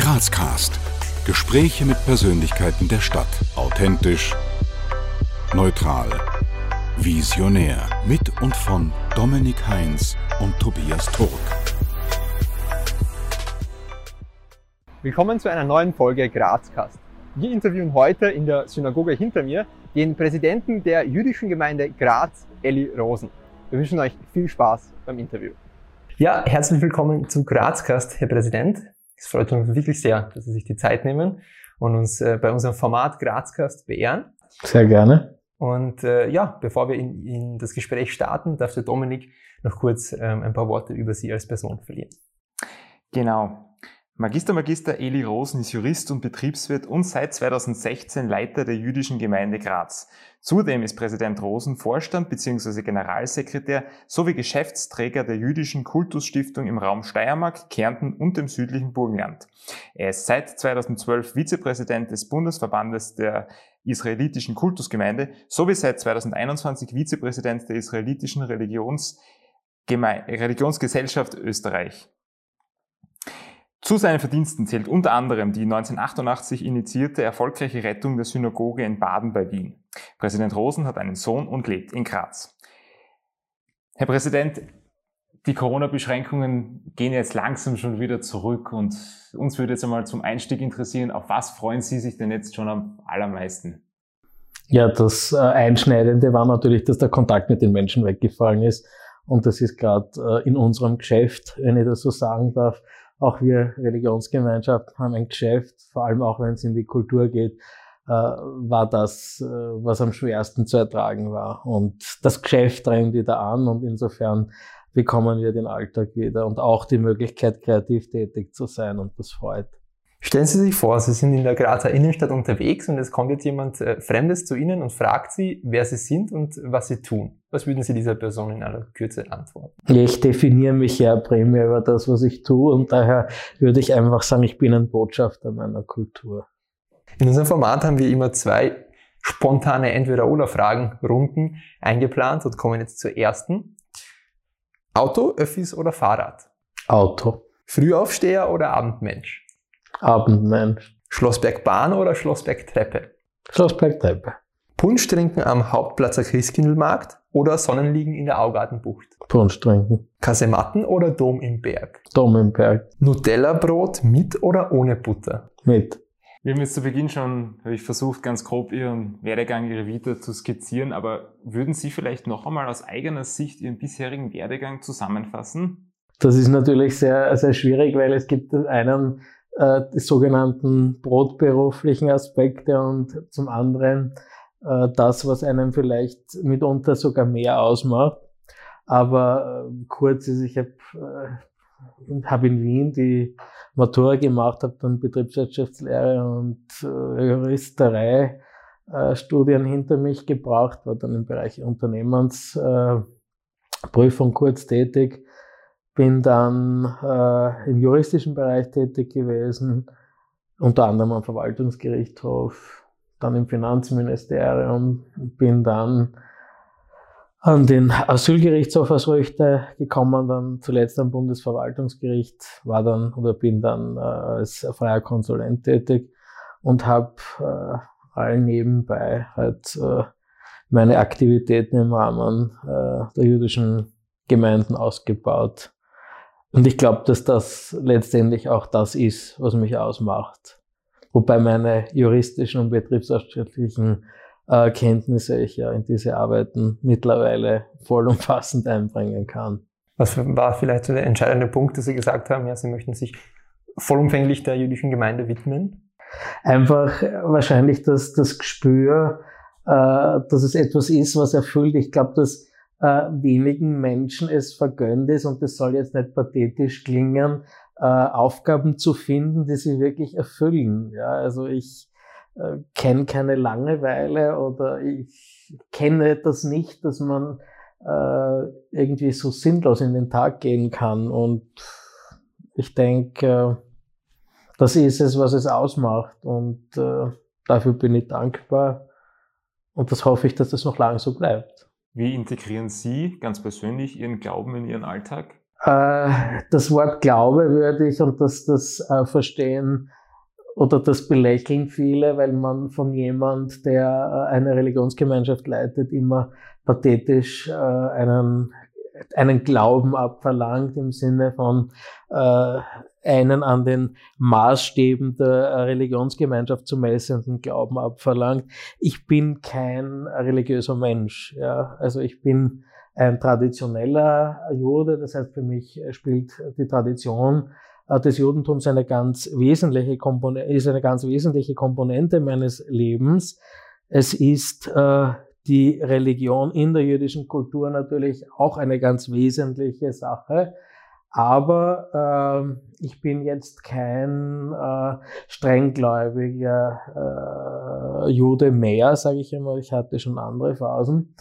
Grazcast. Gespräche mit Persönlichkeiten der Stadt. Authentisch, neutral, visionär. Mit und von Dominik Heinz und Tobias Turk. Willkommen zu einer neuen Folge Grazcast. Wir interviewen heute in der Synagoge hinter mir den Präsidenten der jüdischen Gemeinde Graz, Eli Rosen. Wir wünschen euch viel Spaß beim Interview. Ja, herzlich willkommen zu Grazcast, Herr Präsident. Es freut uns wirklich sehr, dass Sie sich die Zeit nehmen und uns äh, bei unserem Format Grazcast beehren. Sehr gerne. Und äh, ja, bevor wir in, in, das Gespräch starten, darf der Dominik noch kurz ähm, ein paar Worte über Sie als Person verlieren. Genau. Magister Magister Eli Rosen ist Jurist und Betriebswirt und seit 2016 Leiter der jüdischen Gemeinde Graz. Zudem ist Präsident Rosen Vorstand bzw. Generalsekretär sowie Geschäftsträger der jüdischen Kultusstiftung im Raum Steiermark, Kärnten und dem südlichen Burgenland. Er ist seit 2012 Vizepräsident des Bundesverbandes der israelitischen Kultusgemeinde sowie seit 2021 Vizepräsident der israelitischen Religions Religionsgesellschaft Österreich. Zu seinen Verdiensten zählt unter anderem die 1988 initiierte erfolgreiche Rettung der Synagoge in Baden bei Wien. Präsident Rosen hat einen Sohn und lebt in Graz. Herr Präsident, die Corona-Beschränkungen gehen jetzt langsam schon wieder zurück und uns würde jetzt einmal zum Einstieg interessieren, auf was freuen Sie sich denn jetzt schon am allermeisten? Ja, das äh, Einschneidende war natürlich, dass der Kontakt mit den Menschen weggefallen ist. Und das ist gerade äh, in unserem Geschäft, wenn ich das so sagen darf, auch wir Religionsgemeinschaft haben ein Geschäft, vor allem auch wenn es in die Kultur geht, äh, war das, äh, was am schwersten zu ertragen war. Und das Geschäft drängt wieder an und insofern bekommen wir den Alltag wieder und auch die Möglichkeit, kreativ tätig zu sein und das freut. Stellen Sie sich vor, Sie sind in der Grazer Innenstadt unterwegs und es kommt jetzt jemand äh, Fremdes zu Ihnen und fragt Sie, wer Sie sind und was Sie tun. Was würden Sie dieser Person in aller Kürze antworten? Ich definiere mich ja primär über das, was ich tue und daher würde ich einfach sagen, ich bin ein Botschafter meiner Kultur. In unserem Format haben wir immer zwei spontane Entweder-Oder-Fragen-Runden eingeplant und kommen jetzt zur ersten. Auto, Öffis oder Fahrrad? Auto. Frühaufsteher oder Abendmensch? Abendmensch. Schlossbergbahn oder Schlossbergtreppe? Schlossbergtreppe. Punsch trinken am Hauptplatzer Christkindlmarkt oder Sonnenliegen in der Augartenbucht? Punsch trinken. Kasematten oder Dom im Berg? Dom im Berg. Nutella-Brot mit oder ohne Butter? Mit. Wir haben jetzt zu Beginn schon, habe ich versucht, ganz grob Ihren Werdegang, Ihre Vita zu skizzieren, aber würden Sie vielleicht noch einmal aus eigener Sicht Ihren bisherigen Werdegang zusammenfassen? Das ist natürlich sehr, sehr schwierig, weil es gibt einen äh, die sogenannten brotberuflichen Aspekte und zum anderen äh, das, was einem vielleicht mitunter sogar mehr ausmacht. Aber äh, kurz ist, ich habe äh, hab in Wien die Matura gemacht, habe dann Betriebswirtschaftslehre und äh, Juristerei äh, Studien hinter mich gebracht, war dann im Bereich Unternehmensprüfung äh, kurz tätig bin dann äh, im juristischen Bereich tätig gewesen, unter anderem am Verwaltungsgerichtshof, dann im Finanzministerium, bin dann an den Asylgerichtshof als Richter gekommen, dann zuletzt am Bundesverwaltungsgericht, war dann oder bin dann äh, als freier Konsulent tätig und habe äh, allen nebenbei halt äh, meine Aktivitäten im Rahmen äh, der jüdischen Gemeinden ausgebaut. Und ich glaube, dass das letztendlich auch das ist, was mich ausmacht. Wobei meine juristischen und betriebswirtschaftlichen äh, Kenntnisse ich ja in diese Arbeiten mittlerweile vollumfassend einbringen kann. Was war vielleicht so der entscheidende Punkt, dass Sie gesagt haben, ja, Sie möchten sich vollumfänglich der jüdischen Gemeinde widmen? Einfach wahrscheinlich das, das Gespür, äh, dass es etwas ist, was erfüllt. Ich glaube, dass äh, wenigen Menschen es vergönnt ist, und das soll jetzt nicht pathetisch klingen, äh, Aufgaben zu finden, die sie wirklich erfüllen. Ja, also ich äh, kenne keine Langeweile oder ich kenne das nicht, dass man äh, irgendwie so sinnlos in den Tag gehen kann. Und ich denke, äh, das ist es, was es ausmacht. Und äh, dafür bin ich dankbar. Und das hoffe ich, dass das noch lange so bleibt. Wie integrieren Sie ganz persönlich Ihren Glauben in Ihren Alltag? Äh, das Wort Glaube würde ich und das, das äh, Verstehen oder das belächeln viele, weil man von jemand, der äh, eine Religionsgemeinschaft leitet, immer pathetisch einen, einen Glauben abverlangt im Sinne von einen an den Maßstäben der Religionsgemeinschaft zu messenden Glauben abverlangt. Ich bin kein religiöser Mensch. Ja. Also ich bin ein traditioneller Jude, das heißt für mich spielt die Tradition äh, des Judentums eine ganz wesentliche Komponente, ist eine ganz wesentliche Komponente meines Lebens. Es ist äh, die Religion in der jüdischen Kultur natürlich auch eine ganz wesentliche Sache. Aber äh, ich bin jetzt kein äh, strenggläubiger äh, Jude mehr, sage ich einmal. Ich hatte schon andere Phasen.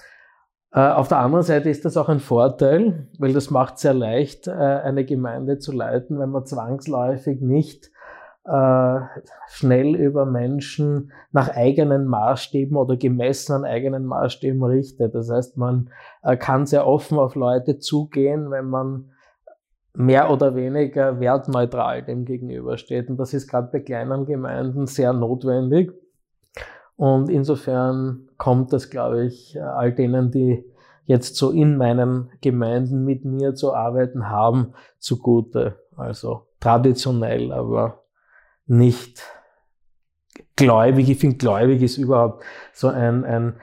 Äh, auf der anderen Seite ist das auch ein Vorteil, weil das macht sehr leicht, äh, eine Gemeinde zu leiten, wenn man zwangsläufig nicht äh, schnell über Menschen nach eigenen Maßstäben oder gemessen an eigenen Maßstäben richtet. Das heißt, man kann sehr offen auf Leute zugehen, wenn man mehr oder weniger wertneutral dem gegenübersteht. Und das ist gerade bei kleinen Gemeinden sehr notwendig. Und insofern kommt das, glaube ich, all denen, die jetzt so in meinen Gemeinden mit mir zu arbeiten haben, zugute. Also traditionell, aber nicht gläubig. Ich finde, gläubig ist überhaupt so ein, ein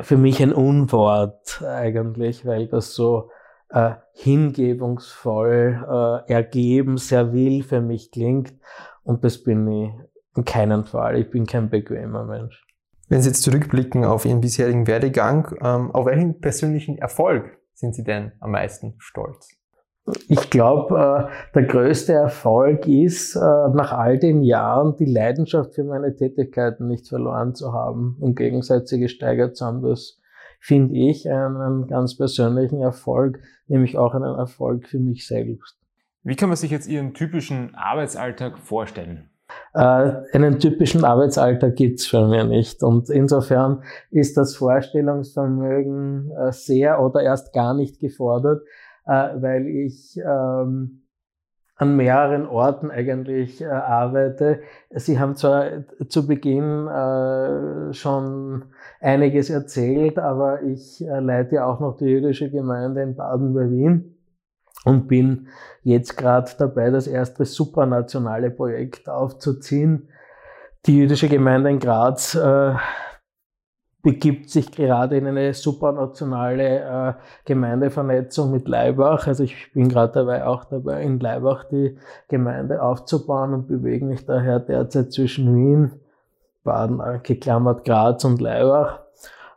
für mich ein Unwort eigentlich, weil das so äh, hingebungsvoll, äh, ergeben, sehr will für mich klingt. Und das bin ich in keinem Fall. Ich bin kein bequemer Mensch. Wenn Sie jetzt zurückblicken auf Ihren bisherigen Werdegang, ähm, auf welchen persönlichen Erfolg sind Sie denn am meisten stolz? Ich glaube, äh, der größte Erfolg ist, äh, nach all den Jahren die Leidenschaft für meine Tätigkeiten nicht verloren zu haben und gegenseitig gesteigert zu haben. Das finde ich einen ganz persönlichen Erfolg, nämlich auch einen Erfolg für mich selbst. Wie kann man sich jetzt Ihren typischen Arbeitsalltag vorstellen? Äh, einen typischen Arbeitsalltag gibt's für mich nicht. Und insofern ist das Vorstellungsvermögen äh, sehr oder erst gar nicht gefordert, äh, weil ich ähm, an mehreren Orten eigentlich äh, arbeite. Sie haben zwar zu Beginn äh, schon einiges erzählt, aber ich äh, leite auch noch die jüdische Gemeinde in Baden bei Wien und bin jetzt gerade dabei, das erste supranationale Projekt aufzuziehen. Die jüdische Gemeinde in Graz äh, begibt sich gerade in eine supranationale äh, Gemeindevernetzung mit Leibach. Also ich bin gerade dabei, auch dabei, in Leibach die Gemeinde aufzubauen und bewege mich daher derzeit zwischen Wien, Baden, geklammert Graz und Leibach.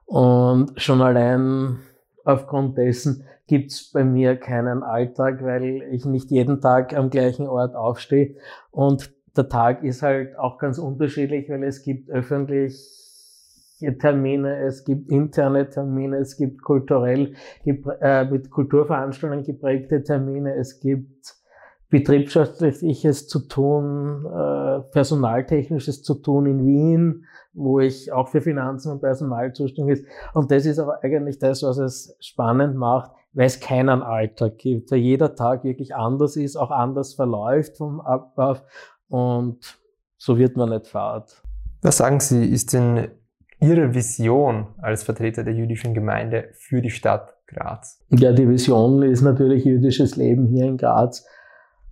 Und schon allein aufgrund dessen gibt es bei mir keinen Alltag, weil ich nicht jeden Tag am gleichen Ort aufstehe. Und der Tag ist halt auch ganz unterschiedlich, weil es gibt öffentliche Termine, es gibt interne Termine, es gibt kulturell äh, mit Kulturveranstaltungen geprägte Termine, es gibt betriebswirtschaftliches zu tun, äh, personaltechnisches zu tun in Wien, wo ich auch für Finanzen und Personal zuständig bin. Und das ist aber eigentlich das, was es spannend macht weil es keinen Alltag gibt, weil jeder Tag wirklich anders ist, auch anders verläuft vom Ablauf und so wird man nicht fahrt. Was sagen Sie, ist denn Ihre Vision als Vertreter der jüdischen Gemeinde für die Stadt Graz? Ja, die Vision ist natürlich jüdisches Leben hier in Graz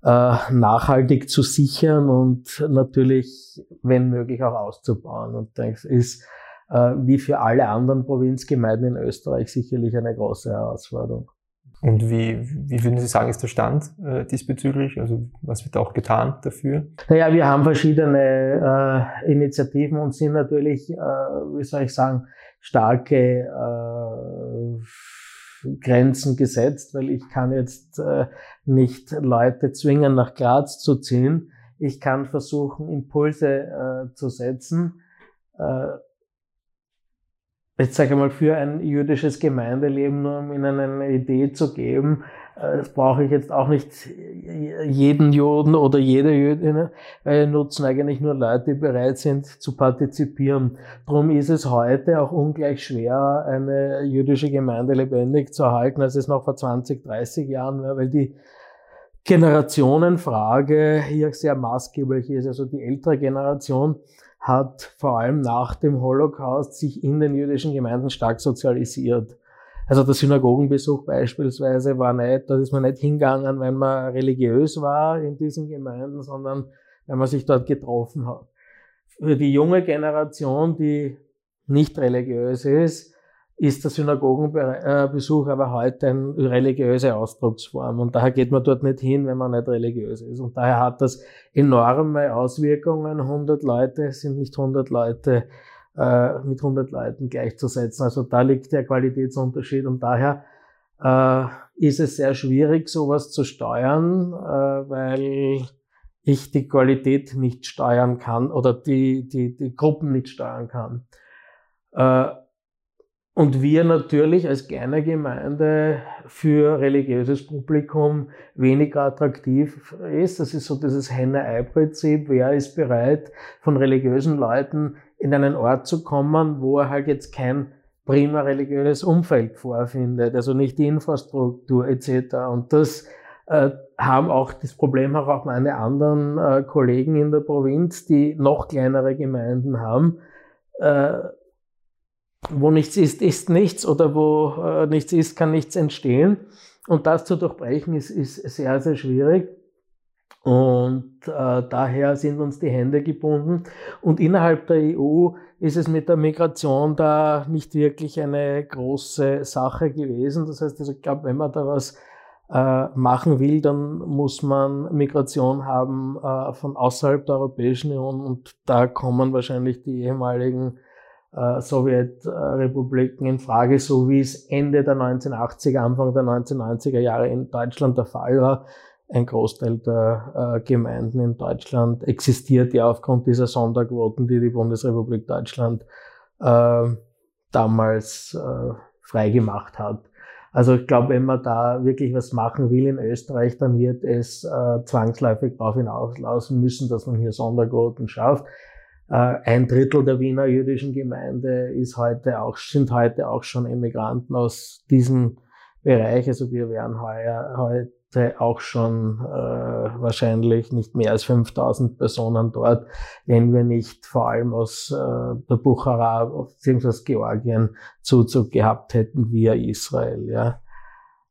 äh, nachhaltig zu sichern und natürlich, wenn möglich, auch auszubauen. Und das ist äh, wie für alle anderen Provinzgemeinden in Österreich sicherlich eine große Herausforderung. Und wie, wie würden Sie sagen, ist der Stand äh, diesbezüglich? Also was wird auch getan dafür? Naja, wir haben verschiedene äh, Initiativen und sind natürlich, äh, wie soll ich sagen, starke äh, Grenzen gesetzt, weil ich kann jetzt äh, nicht Leute zwingen, nach Graz zu ziehen. Ich kann versuchen, Impulse äh, zu setzen. Jetzt sage ich mal, für ein jüdisches Gemeindeleben, nur um ihnen eine Idee zu geben, äh, das brauche ich jetzt auch nicht jeden Juden oder jede Jüdin, weil nutzen eigentlich nur Leute, die bereit sind zu partizipieren. Darum ist es heute auch ungleich schwer, eine jüdische Gemeinde lebendig zu erhalten, als es noch vor 20, 30 Jahren war, weil die Generationenfrage hier sehr maßgeblich ist. Also die ältere Generation hat vor allem nach dem Holocaust sich in den jüdischen Gemeinden stark sozialisiert. Also der Synagogenbesuch beispielsweise war nicht, da ist man nicht hingegangen, wenn man religiös war in diesen Gemeinden, sondern wenn man sich dort getroffen hat. Für die junge Generation, die nicht religiös ist, ist der Synagogenbesuch aber heute eine religiöse Ausdrucksform. Und daher geht man dort nicht hin, wenn man nicht religiös ist. Und daher hat das enorme Auswirkungen. 100 Leute sind nicht 100 Leute äh, mit 100 Leuten gleichzusetzen. Also da liegt der Qualitätsunterschied. Und daher äh, ist es sehr schwierig, sowas zu steuern, äh, weil ich die Qualität nicht steuern kann oder die, die, die Gruppen nicht steuern kann. Und wir natürlich als kleine Gemeinde für religiöses Publikum weniger attraktiv ist. Das ist so dieses Henne-Ei-Prinzip. Wer ist bereit, von religiösen Leuten in einen Ort zu kommen, wo er halt jetzt kein prima religiöses Umfeld vorfindet, also nicht die Infrastruktur etc. Und das äh, haben auch, das Problem haben auch meine anderen äh, Kollegen in der Provinz, die noch kleinere Gemeinden haben. Äh, wo nichts ist, ist nichts oder wo äh, nichts ist, kann nichts entstehen. Und das zu durchbrechen ist, ist sehr, sehr schwierig. Und äh, daher sind uns die Hände gebunden. Und innerhalb der EU ist es mit der Migration da nicht wirklich eine große Sache gewesen. Das heißt, also ich glaube, wenn man da was äh, machen will, dann muss man Migration haben äh, von außerhalb der Europäischen Union. Und da kommen wahrscheinlich die ehemaligen Sowjetrepubliken in Frage, so wie es Ende der 1980er, Anfang der 1990er Jahre in Deutschland der Fall war. Ein Großteil der äh, Gemeinden in Deutschland existiert ja aufgrund dieser Sonderquoten, die die Bundesrepublik Deutschland äh, damals äh, freigemacht hat. Also ich glaube, wenn man da wirklich was machen will in Österreich, dann wird es äh, zwangsläufig darauf hinauslaufen müssen, dass man hier Sonderquoten schafft. Äh, ein Drittel der Wiener jüdischen Gemeinde ist heute auch, sind heute auch schon Emigranten aus diesem Bereich. Also wir wären heuer, heute auch schon äh, wahrscheinlich nicht mehr als 5000 Personen dort, wenn wir nicht vor allem aus äh, der Buchara bzw. Georgien Zuzug gehabt hätten via Israel. Ja.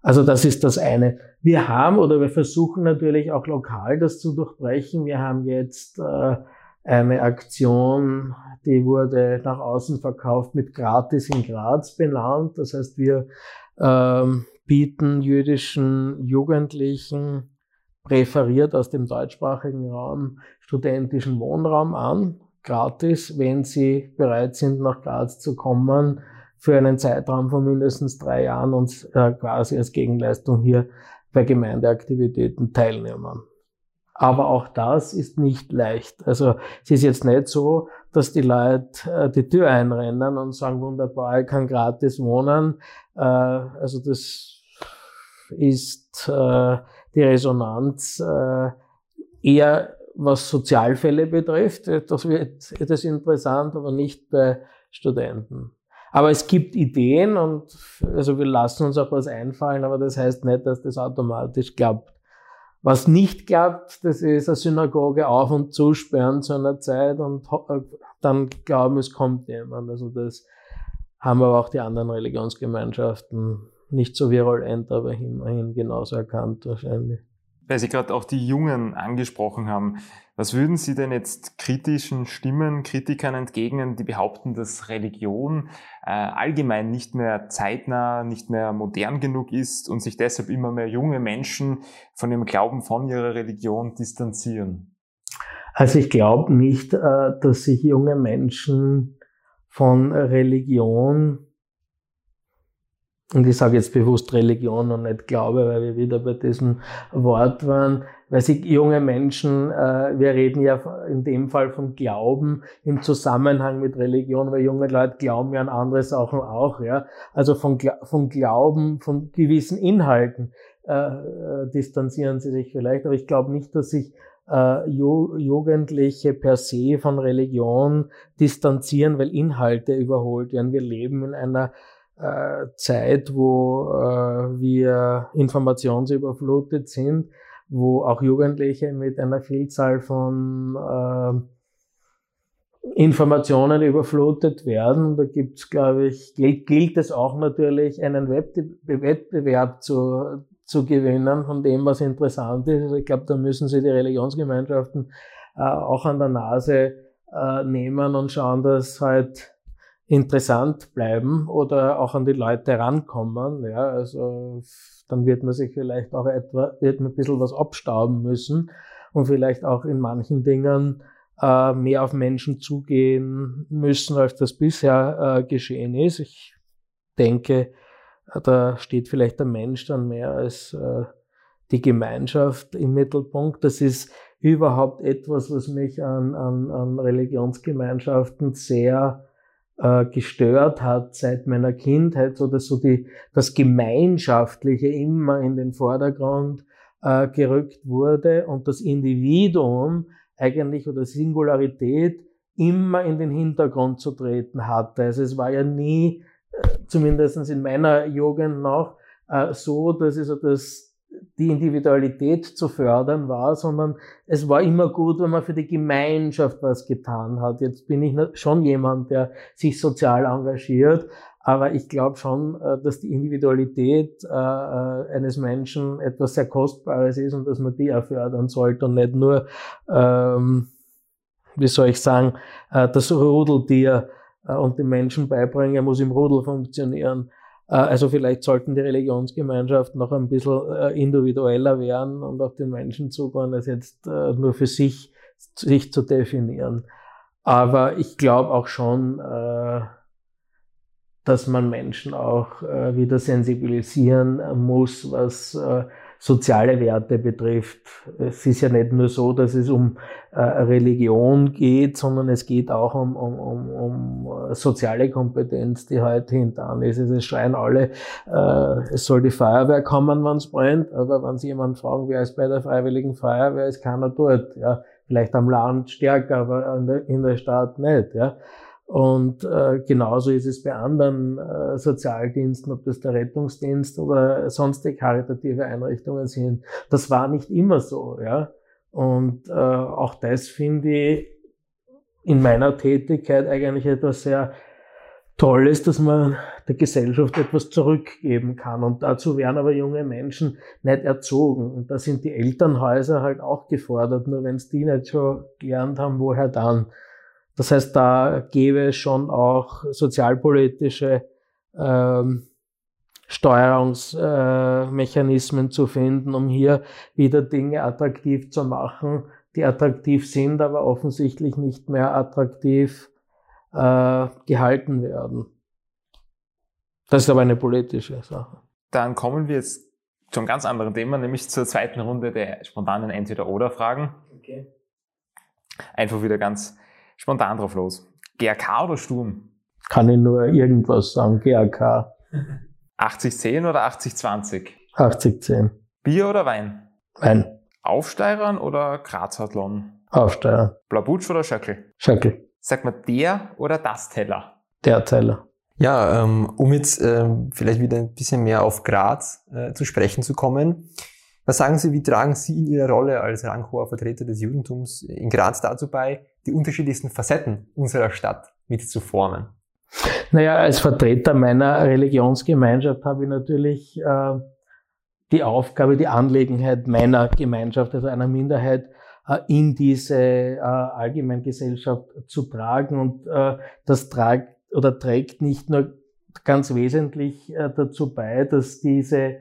Also das ist das eine. Wir haben oder wir versuchen natürlich auch lokal das zu durchbrechen. Wir haben jetzt äh, eine Aktion, die wurde nach außen verkauft mit Gratis in Graz benannt. Das heißt, wir ähm, bieten jüdischen Jugendlichen präferiert aus dem deutschsprachigen Raum studentischen Wohnraum an, gratis, wenn sie bereit sind, nach Graz zu kommen, für einen Zeitraum von mindestens drei Jahren und äh, quasi als Gegenleistung hier bei Gemeindeaktivitäten teilnehmen. Aber auch das ist nicht leicht. Also es ist jetzt nicht so, dass die Leute äh, die Tür einrennen und sagen, wunderbar, ich kann gratis wohnen. Äh, also das ist äh, die Resonanz eher was Sozialfälle betrifft. Das wird ist interessant, aber nicht bei Studenten. Aber es gibt Ideen und also wir lassen uns auch was einfallen, aber das heißt nicht, dass das automatisch klappt. Was nicht klappt, das ist eine Synagoge auf und zusperren zu einer Zeit und äh, dann glauben, es kommt jemand. Also das haben aber auch die anderen Religionsgemeinschaften nicht so virulent, aber immerhin genauso erkannt wahrscheinlich weil Sie gerade auch die Jungen angesprochen haben. Was würden Sie denn jetzt kritischen Stimmen, Kritikern entgegnen, die behaupten, dass Religion äh, allgemein nicht mehr zeitnah, nicht mehr modern genug ist und sich deshalb immer mehr junge Menschen von dem Glauben von ihrer Religion distanzieren? Also ich glaube nicht, äh, dass sich junge Menschen von Religion und ich sage jetzt bewusst Religion und nicht Glaube, weil wir wieder bei diesem Wort waren, weil sie junge Menschen, äh, wir reden ja in dem Fall von Glauben im Zusammenhang mit Religion, weil junge Leute glauben ja an andere Sachen auch, ja. Also von, von Glauben, von gewissen Inhalten äh, äh, distanzieren sie sich vielleicht, aber ich glaube nicht, dass sich äh, Jugendliche per se von Religion distanzieren, weil Inhalte überholt werden. Wir leben in einer Zeit, wo äh, wir informationsüberflutet sind, wo auch Jugendliche mit einer Vielzahl von äh, Informationen überflutet werden. Da gibt's, glaube ich, gilt, gilt es auch natürlich, einen Wettbewerb zu, zu gewinnen von dem, was interessant ist. Also ich glaube, da müssen sie die Religionsgemeinschaften äh, auch an der Nase äh, nehmen und schauen, dass halt interessant bleiben oder auch an die Leute rankommen. Ja, also dann wird man sich vielleicht auch etwa, wird man ein bisschen was abstauben müssen und vielleicht auch in manchen Dingen äh, mehr auf Menschen zugehen müssen, als das bisher äh, geschehen ist. Ich denke, da steht vielleicht der Mensch dann mehr als äh, die Gemeinschaft im Mittelpunkt. Das ist überhaupt etwas, was mich an, an, an Religionsgemeinschaften sehr äh, gestört hat seit meiner Kindheit, so dass so die, das Gemeinschaftliche immer in den Vordergrund äh, gerückt wurde und das Individuum eigentlich oder Singularität immer in den Hintergrund zu treten hatte. Also es war ja nie, äh, zumindest in meiner Jugend noch, äh, so, dass es so das die Individualität zu fördern war, sondern es war immer gut, wenn man für die Gemeinschaft was getan hat. Jetzt bin ich schon jemand, der sich sozial engagiert, aber ich glaube schon, äh, dass die Individualität äh, äh, eines Menschen etwas sehr Kostbares ist und dass man die auch fördern sollte und nicht nur, ähm, wie soll ich sagen, das Rudeltier und den Menschen beibringen, er muss im Rudel funktionieren. Äh, also vielleicht sollten die Religionsgemeinschaften noch ein bisschen äh, individueller werden und auf den Menschen zugehen, als jetzt äh, nur für sich, sich zu definieren. Aber ich glaube auch schon, dass man Menschen auch wieder sensibilisieren muss, was soziale Werte betrifft. Es ist ja nicht nur so, dass es um äh, Religion geht, sondern es geht auch um, um, um, um soziale Kompetenz, die heute hintan ist. Es schreien alle, äh, es soll die Feuerwehr kommen, wenn es brennt, aber wenn Sie jemanden fragen, wer ist bei der Freiwilligen Feuerwehr, ist keiner dort. Ja, vielleicht am Land stärker, aber in der, in der Stadt nicht. Ja. Und äh, genauso ist es bei anderen äh, Sozialdiensten, ob das der Rettungsdienst oder sonstige karitative Einrichtungen sind. Das war nicht immer so, ja. Und äh, auch das finde ich in meiner Tätigkeit eigentlich etwas sehr Tolles, dass man der Gesellschaft etwas zurückgeben kann. Und dazu werden aber junge Menschen nicht erzogen. Und da sind die Elternhäuser halt auch gefordert. Nur wenn es die nicht schon gelernt haben, woher dann? Das heißt, da gäbe es schon auch sozialpolitische ähm, Steuerungsmechanismen äh, zu finden, um hier wieder Dinge attraktiv zu machen, die attraktiv sind, aber offensichtlich nicht mehr attraktiv äh, gehalten werden. Das ist aber eine politische Sache. Dann kommen wir jetzt zu einem ganz anderen Thema, nämlich zur zweiten Runde der spontanen Entweder-Oder-Fragen. Okay. Einfach wieder ganz spontan drauf los. GRK oder Sturm? Kann ich nur irgendwas sagen, GRK. 80-10 oder 80-20? 80-10. Bier oder Wein? Wein. Aufsteirern oder Grazathlon? Aufsteirern. Blaubutsch oder Schöckel? Schöckel. Sag mal der oder das Teller? Der Teller. Ja, ähm, um jetzt ähm, vielleicht wieder ein bisschen mehr auf Graz äh, zu sprechen zu kommen. Was sagen Sie, wie tragen Sie in Ihrer Rolle als ranghoher Vertreter des Judentums in Graz dazu bei, die unterschiedlichsten Facetten unserer Stadt mit zu formen? Naja, als Vertreter meiner Religionsgemeinschaft habe ich natürlich äh, die Aufgabe, die Angelegenheit meiner Gemeinschaft, also einer Minderheit, äh, in diese äh, Allgemeingesellschaft zu tragen. Und äh, das tragt oder trägt nicht nur ganz wesentlich äh, dazu bei, dass diese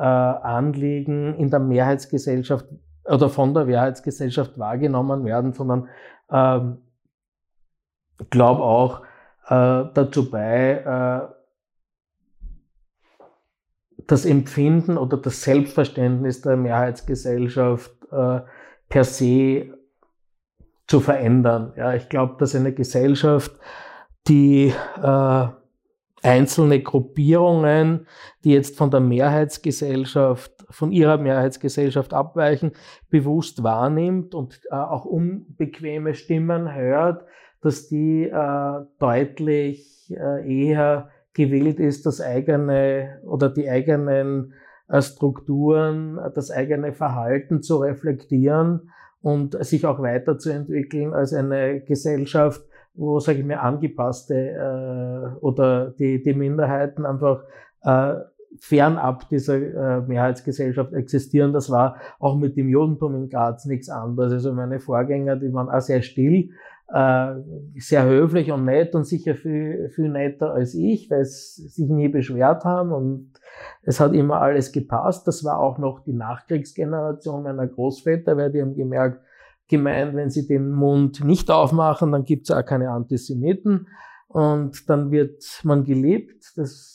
Anliegen in der Mehrheitsgesellschaft oder von der Mehrheitsgesellschaft wahrgenommen werden, sondern ähm, glaube auch äh, dazu bei, äh, das Empfinden oder das Selbstverständnis der Mehrheitsgesellschaft äh, per se zu verändern. Ja, ich glaube, dass eine Gesellschaft, die äh, einzelne Gruppierungen, die jetzt von der Mehrheitsgesellschaft, von ihrer Mehrheitsgesellschaft abweichen, bewusst wahrnimmt und äh, auch unbequeme Stimmen hört, dass die äh, deutlich äh, eher gewillt ist, das eigene oder die eigenen äh, Strukturen, das eigene Verhalten zu reflektieren und sich auch weiterzuentwickeln als eine Gesellschaft, wo, sage ich mal, angepasste äh, oder die, die Minderheiten einfach äh, fernab dieser äh, Mehrheitsgesellschaft existieren. Das war auch mit dem Judentum in Graz nichts anderes. Also meine Vorgänger, die waren auch sehr still, äh, sehr höflich und nett und sicher viel, viel netter als ich, weil sie sich nie beschwert haben und es hat immer alles gepasst. Das war auch noch die Nachkriegsgeneration meiner Großväter, weil die haben gemerkt, gemeint, wenn sie den Mund nicht aufmachen, dann gibt es auch keine Antisemiten und dann wird man gelebt. Das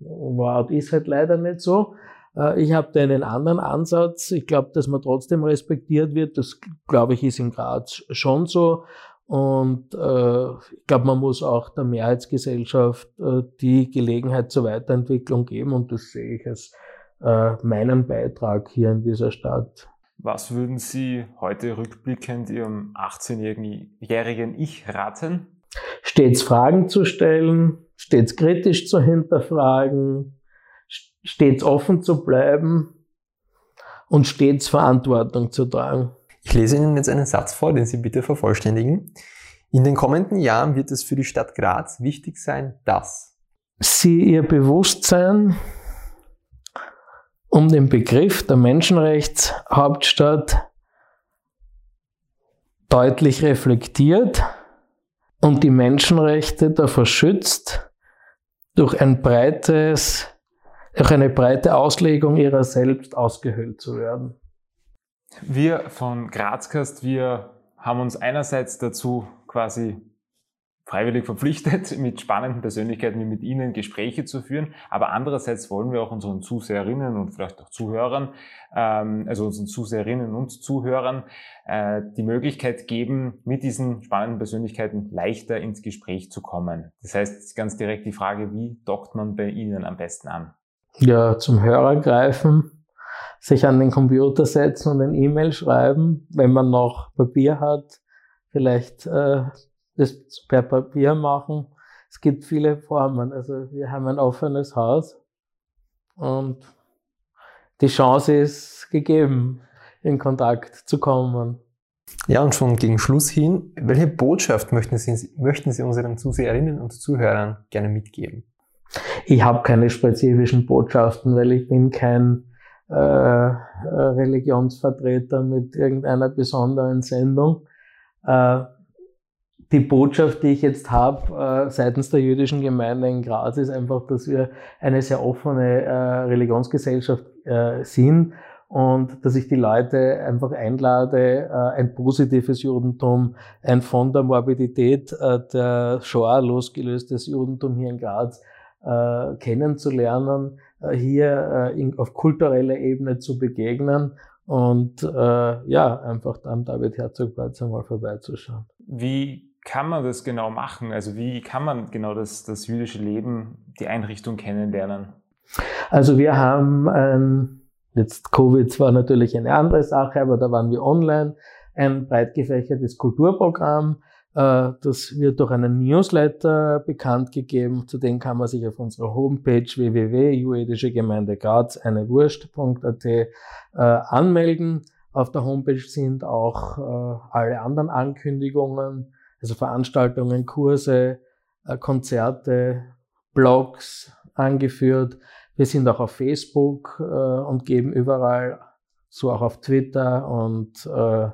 und ist halt leider nicht so. Äh, ich habe da einen anderen Ansatz. Ich glaube, dass man trotzdem respektiert wird. Das, glaube ich, ist in Graz schon so. Und äh, ich glaube, man muss auch der Mehrheitsgesellschaft äh, die Gelegenheit zur Weiterentwicklung geben. Und das sehe ich als äh, meinen Beitrag hier in dieser Stadt. Was würden Sie heute rückblickend Ihrem 18-jährigen Ich raten? Stets Fragen zu stellen, stets kritisch zu hinterfragen, stets offen zu bleiben und stets Verantwortung zu tragen. Ich lese Ihnen jetzt einen Satz vor, den Sie bitte vervollständigen. In den kommenden Jahren wird es für die Stadt Graz wichtig sein, dass Sie ihr Bewusstsein um den Begriff der Menschenrechtshauptstadt deutlich reflektiert und die Menschenrechte davor schützt, durch ein breites, durch eine breite Auslegung ihrer selbst ausgehöhlt zu werden. Wir von Grazcast, wir haben uns einerseits dazu quasi freiwillig verpflichtet, mit spannenden Persönlichkeiten wie mit Ihnen Gespräche zu führen. Aber andererseits wollen wir auch unseren Zuseherinnen und vielleicht auch Zuhörern, ähm, also unseren Zuseherinnen und Zuhörern, äh, die Möglichkeit geben, mit diesen spannenden Persönlichkeiten leichter ins Gespräch zu kommen. Das heißt ganz direkt die Frage, wie dockt man bei Ihnen am besten an? Ja, zum Hörer greifen, sich an den Computer setzen und ein E-Mail schreiben, wenn man noch Papier hat, vielleicht äh, das per Papier machen. Es gibt viele Formen. Also wir haben ein offenes Haus und die Chance ist gegeben, in Kontakt zu kommen. Ja, und schon gegen Schluss hin, welche Botschaft möchten Sie, möchten Sie unseren Zuseherinnen und Zuhörern gerne mitgeben? Ich habe keine spezifischen Botschaften, weil ich bin kein äh, Religionsvertreter mit irgendeiner besonderen Sendung. Äh, die Botschaft, die ich jetzt habe äh, seitens der jüdischen Gemeinde in Graz, ist einfach, dass wir eine sehr offene äh, Religionsgesellschaft äh, sind und dass ich die Leute einfach einlade, ein positives Judentum, ein von der Morbidität der Shoah losgelöstes Judentum hier in Graz kennenzulernen, hier auf kultureller Ebene zu begegnen und ja, einfach am David Herzogplatz einmal vorbeizuschauen. Wie kann man das genau machen? Also wie kann man genau das, das jüdische Leben, die Einrichtung kennenlernen? Also wir haben ein, jetzt Covid war natürlich eine andere Sache, aber da waren wir online, ein breit gefächertes Kulturprogramm. Äh, das wird durch einen Newsletter bekannt gegeben. Zudem kann man sich auf unserer Homepage www.juedischegemeinde Graz eine Wurst.at äh, anmelden. Auf der Homepage sind auch äh, alle anderen Ankündigungen also Veranstaltungen, Kurse, äh, Konzerte, Blogs angeführt. Wir sind auch auf Facebook äh, und geben überall, so auch auf Twitter und äh,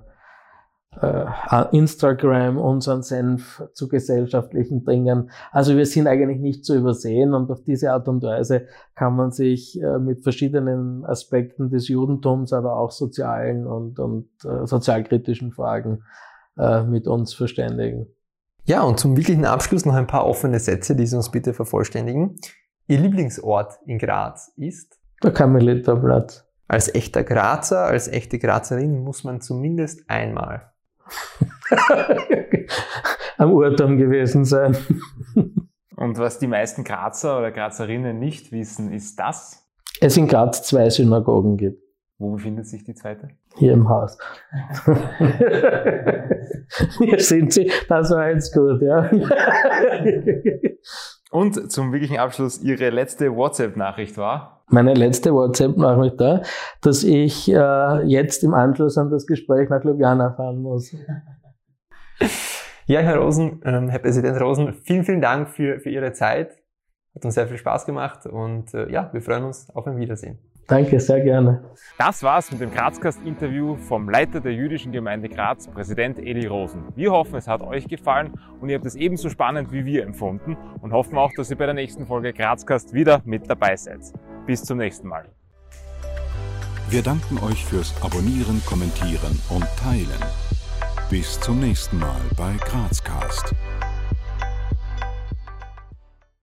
Instagram unseren Senf zu gesellschaftlichen Dingen. Also wir sind eigentlich nicht zu übersehen und auf diese Art und Weise kann man sich mit verschiedenen Aspekten des Judentums, aber auch sozialen und, und sozialkritischen Fragen äh, mit uns verständigen. Ja, und zum wirklichen Abschluss noch ein paar offene Sätze, die Sie uns bitte vervollständigen. Ihr Lieblingsort in Graz ist? Der Karmeliterplatz. Als echter Grazer, als echte Grazerin muss man zumindest einmal am Urturm gewesen sein. Und was die meisten Grazer oder Grazerinnen nicht wissen, ist das? Es in Graz zwei Synagogen gibt. Wo befindet sich die zweite? Hier im Haus. Hier sind Sie, das war jetzt gut, ja. Und zum wirklichen Abschluss, Ihre letzte WhatsApp-Nachricht war? Meine letzte WhatsApp-Nachricht war, dass ich äh, jetzt im Anschluss an das Gespräch nach Ljubljana fahren muss. Ja, Herr Rosen, ähm, Herr Präsident Rosen, vielen, vielen Dank für, für Ihre Zeit. Hat uns sehr viel Spaß gemacht und äh, ja, wir freuen uns auf ein Wiedersehen. Danke, sehr gerne. Das war's mit dem Grazcast-Interview vom Leiter der jüdischen Gemeinde Graz, Präsident Eli Rosen. Wir hoffen, es hat euch gefallen und ihr habt es ebenso spannend wie wir empfunden und hoffen auch, dass ihr bei der nächsten Folge Grazcast wieder mit dabei seid. Bis zum nächsten Mal. Wir danken euch fürs Abonnieren, Kommentieren und Teilen. Bis zum nächsten Mal bei Grazcast.